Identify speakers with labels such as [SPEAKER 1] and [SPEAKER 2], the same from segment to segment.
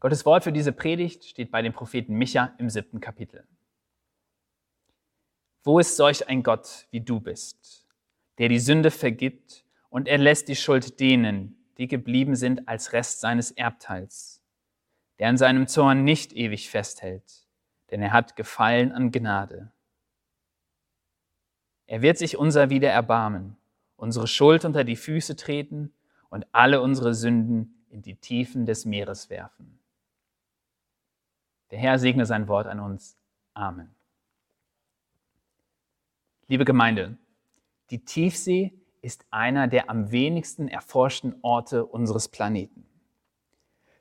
[SPEAKER 1] Gottes Wort für diese Predigt steht bei dem Propheten Micha im siebten Kapitel. Wo ist solch ein Gott wie du bist, der die Sünde vergibt und er lässt die Schuld denen, die geblieben sind als Rest seines Erbteils, der an seinem Zorn nicht ewig festhält, denn er hat Gefallen an Gnade. Er wird sich unser wieder erbarmen, unsere Schuld unter die Füße treten und alle unsere Sünden in die Tiefen des Meeres werfen. Der Herr segne sein Wort an uns. Amen. Liebe Gemeinde, die Tiefsee ist einer der am wenigsten erforschten Orte unseres Planeten.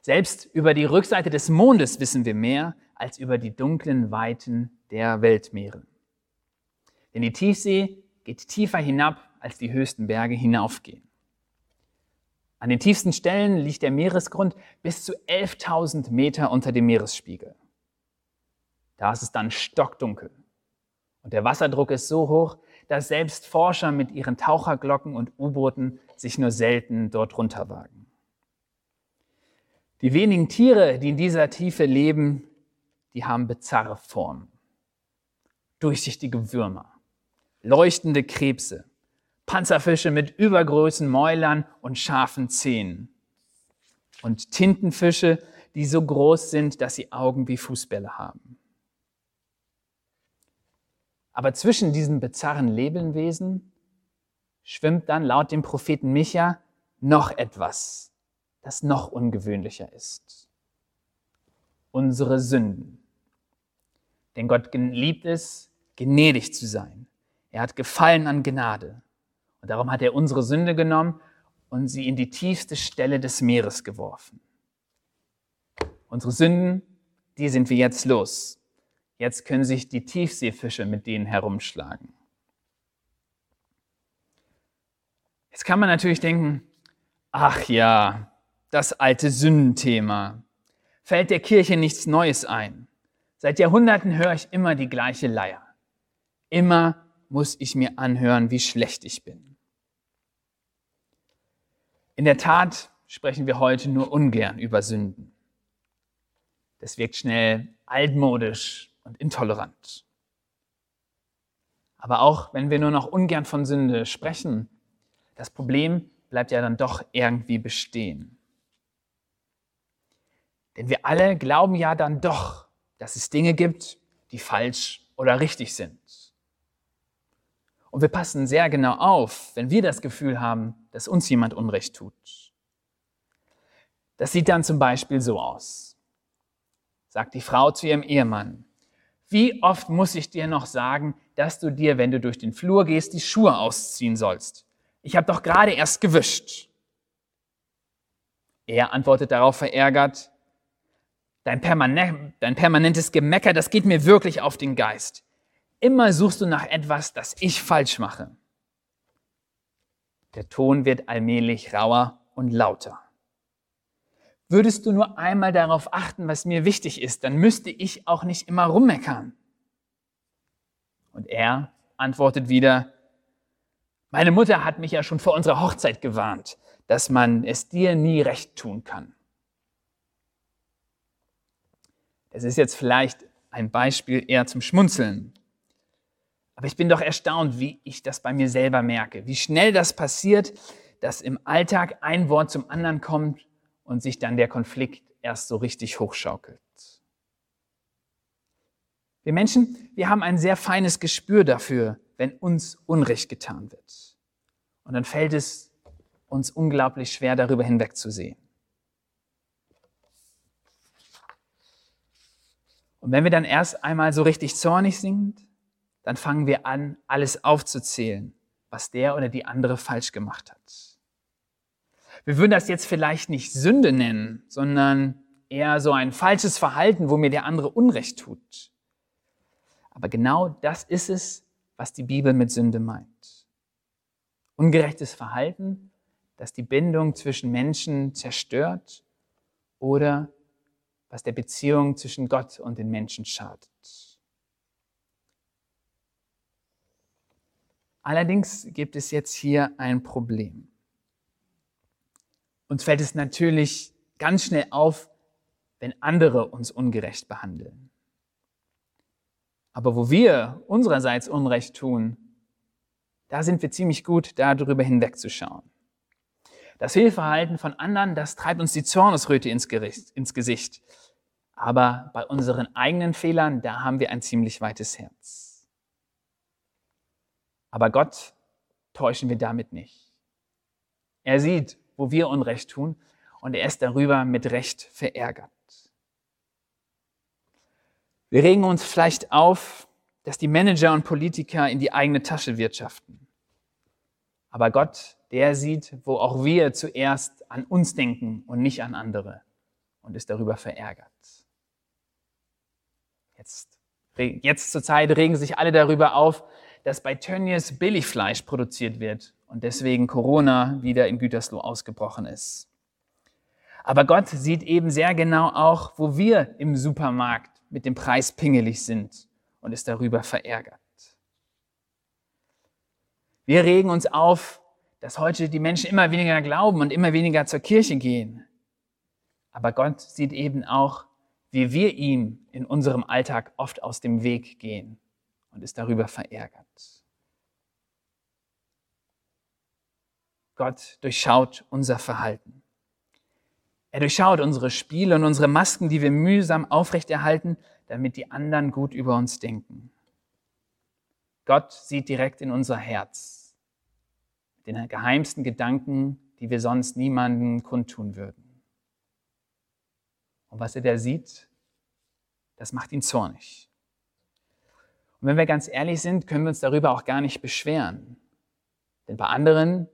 [SPEAKER 1] Selbst über die Rückseite des Mondes wissen wir mehr als über die dunklen Weiten der Weltmeere. Denn die Tiefsee geht tiefer hinab, als die höchsten Berge hinaufgehen. An den tiefsten Stellen liegt der Meeresgrund bis zu 11.000 Meter unter dem Meeresspiegel. Da ist es dann stockdunkel. Und der Wasserdruck ist so hoch, dass selbst Forscher mit ihren Taucherglocken und U-Booten sich nur selten dort runterwagen. Die wenigen Tiere, die in dieser Tiefe leben, die haben bizarre Formen. Durchsichtige Würmer, leuchtende Krebse, Panzerfische mit übergroßen Mäulern und scharfen Zähnen und Tintenfische, die so groß sind, dass sie Augen wie Fußbälle haben. Aber zwischen diesen bizarren Lebewesen schwimmt dann laut dem Propheten Micha noch etwas, das noch ungewöhnlicher ist. Unsere Sünden. Denn Gott liebt es, gnädig zu sein. Er hat Gefallen an Gnade. Darum hat er unsere Sünde genommen und sie in die tiefste Stelle des Meeres geworfen. Unsere Sünden, die sind wir jetzt los. Jetzt können sich die Tiefseefische mit denen herumschlagen. Jetzt kann man natürlich denken, ach ja, das alte Sündenthema. Fällt der Kirche nichts Neues ein? Seit Jahrhunderten höre ich immer die gleiche Leier. Immer muss ich mir anhören, wie schlecht ich bin. In der Tat sprechen wir heute nur ungern über Sünden. Das wirkt schnell altmodisch und intolerant. Aber auch wenn wir nur noch ungern von Sünde sprechen, das Problem bleibt ja dann doch irgendwie bestehen. Denn wir alle glauben ja dann doch, dass es Dinge gibt, die falsch oder richtig sind. Und wir passen sehr genau auf, wenn wir das Gefühl haben, dass uns jemand Unrecht tut. Das sieht dann zum Beispiel so aus. Sagt die Frau zu ihrem Ehemann, wie oft muss ich dir noch sagen, dass du dir, wenn du durch den Flur gehst, die Schuhe ausziehen sollst? Ich habe doch gerade erst gewischt. Er antwortet darauf verärgert, dein, permanent, dein permanentes Gemecker, das geht mir wirklich auf den Geist. Immer suchst du nach etwas, das ich falsch mache. Der Ton wird allmählich rauer und lauter. Würdest du nur einmal darauf achten, was mir wichtig ist, dann müsste ich auch nicht immer rummeckern. Und er antwortet wieder, meine Mutter hat mich ja schon vor unserer Hochzeit gewarnt, dass man es dir nie recht tun kann. Es ist jetzt vielleicht ein Beispiel eher zum Schmunzeln. Aber ich bin doch erstaunt, wie ich das bei mir selber merke, wie schnell das passiert, dass im Alltag ein Wort zum anderen kommt und sich dann der Konflikt erst so richtig hochschaukelt. Wir Menschen, wir haben ein sehr feines Gespür dafür, wenn uns Unrecht getan wird. Und dann fällt es uns unglaublich schwer, darüber hinwegzusehen. Und wenn wir dann erst einmal so richtig zornig sind, dann fangen wir an, alles aufzuzählen, was der oder die andere falsch gemacht hat. Wir würden das jetzt vielleicht nicht Sünde nennen, sondern eher so ein falsches Verhalten, wo mir der andere Unrecht tut. Aber genau das ist es, was die Bibel mit Sünde meint. Ungerechtes Verhalten, das die Bindung zwischen Menschen zerstört oder was der Beziehung zwischen Gott und den Menschen schadet. Allerdings gibt es jetzt hier ein Problem. Uns fällt es natürlich ganz schnell auf, wenn andere uns ungerecht behandeln. Aber wo wir unsererseits Unrecht tun, da sind wir ziemlich gut, darüber hinwegzuschauen. Das Fehlverhalten von anderen, das treibt uns die Zornesröte ins, Gericht, ins Gesicht. Aber bei unseren eigenen Fehlern, da haben wir ein ziemlich weites Herz. Aber Gott täuschen wir damit nicht. Er sieht, wo wir Unrecht tun und er ist darüber mit Recht verärgert. Wir regen uns vielleicht auf, dass die Manager und Politiker in die eigene Tasche wirtschaften. Aber Gott, der sieht, wo auch wir zuerst an uns denken und nicht an andere und ist darüber verärgert. Jetzt, jetzt zur Zeit regen sich alle darüber auf, dass bei Tönnies Billigfleisch produziert wird und deswegen Corona wieder in Gütersloh ausgebrochen ist. Aber Gott sieht eben sehr genau auch, wo wir im Supermarkt mit dem Preis pingelig sind und ist darüber verärgert. Wir regen uns auf, dass heute die Menschen immer weniger glauben und immer weniger zur Kirche gehen. Aber Gott sieht eben auch, wie wir ihm in unserem Alltag oft aus dem Weg gehen und ist darüber verärgert. Gott durchschaut unser Verhalten. Er durchschaut unsere Spiele und unsere Masken, die wir mühsam aufrechterhalten, damit die anderen gut über uns denken. Gott sieht direkt in unser Herz, den geheimsten Gedanken, die wir sonst niemandem kundtun würden. Und was er da sieht, das macht ihn zornig. Und wenn wir ganz ehrlich sind, können wir uns darüber auch gar nicht beschweren. Denn bei anderen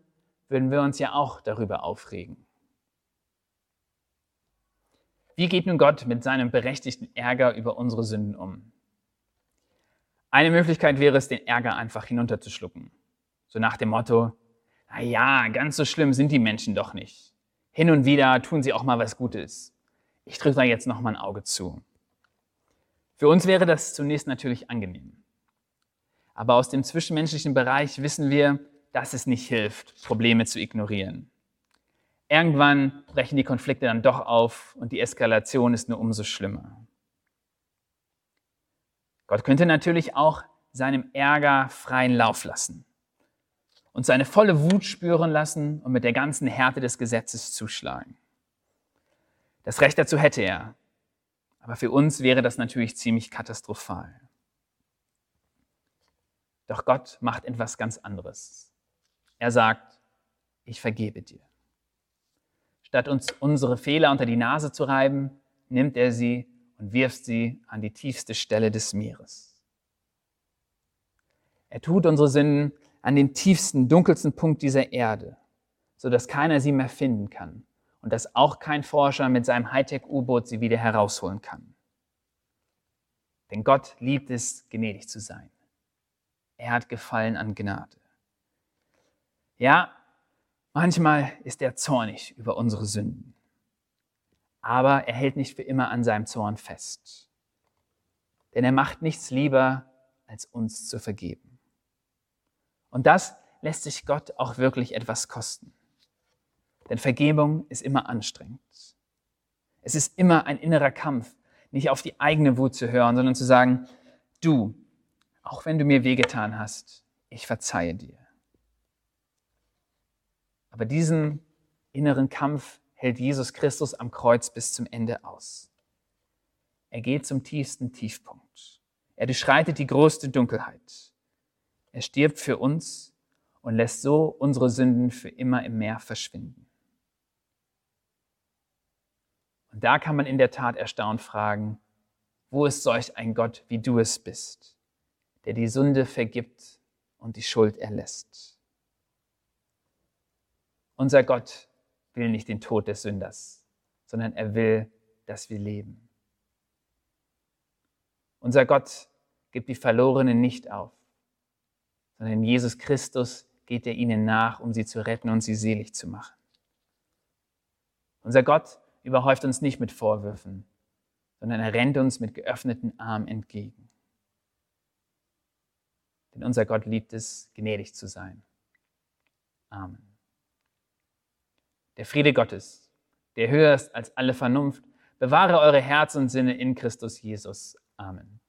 [SPEAKER 1] würden wir uns ja auch darüber aufregen. Wie geht nun Gott mit seinem berechtigten Ärger über unsere Sünden um? Eine Möglichkeit wäre es, den Ärger einfach hinunterzuschlucken. So nach dem Motto, na ja, ganz so schlimm sind die Menschen doch nicht. Hin und wieder tun sie auch mal was Gutes. Ich drücke da jetzt noch mal ein Auge zu. Für uns wäre das zunächst natürlich angenehm. Aber aus dem zwischenmenschlichen Bereich wissen wir, dass es nicht hilft, Probleme zu ignorieren. Irgendwann brechen die Konflikte dann doch auf und die Eskalation ist nur umso schlimmer. Gott könnte natürlich auch seinem Ärger freien Lauf lassen und seine volle Wut spüren lassen und mit der ganzen Härte des Gesetzes zuschlagen. Das Recht dazu hätte er, aber für uns wäre das natürlich ziemlich katastrophal. Doch Gott macht etwas ganz anderes. Er sagt, ich vergebe dir. Statt uns unsere Fehler unter die Nase zu reiben, nimmt er sie und wirft sie an die tiefste Stelle des Meeres. Er tut unsere Sünden an den tiefsten, dunkelsten Punkt dieser Erde, sodass keiner sie mehr finden kann und dass auch kein Forscher mit seinem Hightech-U-Boot sie wieder herausholen kann. Denn Gott liebt es, gnädig zu sein. Er hat Gefallen an Gnade. Ja, Manchmal ist er zornig über unsere Sünden. Aber er hält nicht für immer an seinem Zorn fest. Denn er macht nichts lieber, als uns zu vergeben. Und das lässt sich Gott auch wirklich etwas kosten. Denn Vergebung ist immer anstrengend. Es ist immer ein innerer Kampf, nicht auf die eigene Wut zu hören, sondern zu sagen, du, auch wenn du mir wehgetan hast, ich verzeihe dir. Aber diesen inneren Kampf hält Jesus Christus am Kreuz bis zum Ende aus. Er geht zum tiefsten Tiefpunkt. Er durchschreitet die größte Dunkelheit. Er stirbt für uns und lässt so unsere Sünden für immer im Meer verschwinden. Und da kann man in der Tat erstaunt fragen, wo ist solch ein Gott, wie du es bist, der die Sünde vergibt und die Schuld erlässt? Unser Gott will nicht den Tod des Sünders, sondern er will dass wir leben. Unser Gott gibt die Verlorenen nicht auf, sondern Jesus Christus geht er ihnen nach, um sie zu retten und sie selig zu machen. Unser Gott überhäuft uns nicht mit Vorwürfen, sondern er rennt uns mit geöffneten Armen entgegen. Denn unser Gott liebt es, gnädig zu sein. Amen. Der Friede Gottes, der höher ist als alle Vernunft, bewahre eure Herzen und Sinne in Christus Jesus. Amen.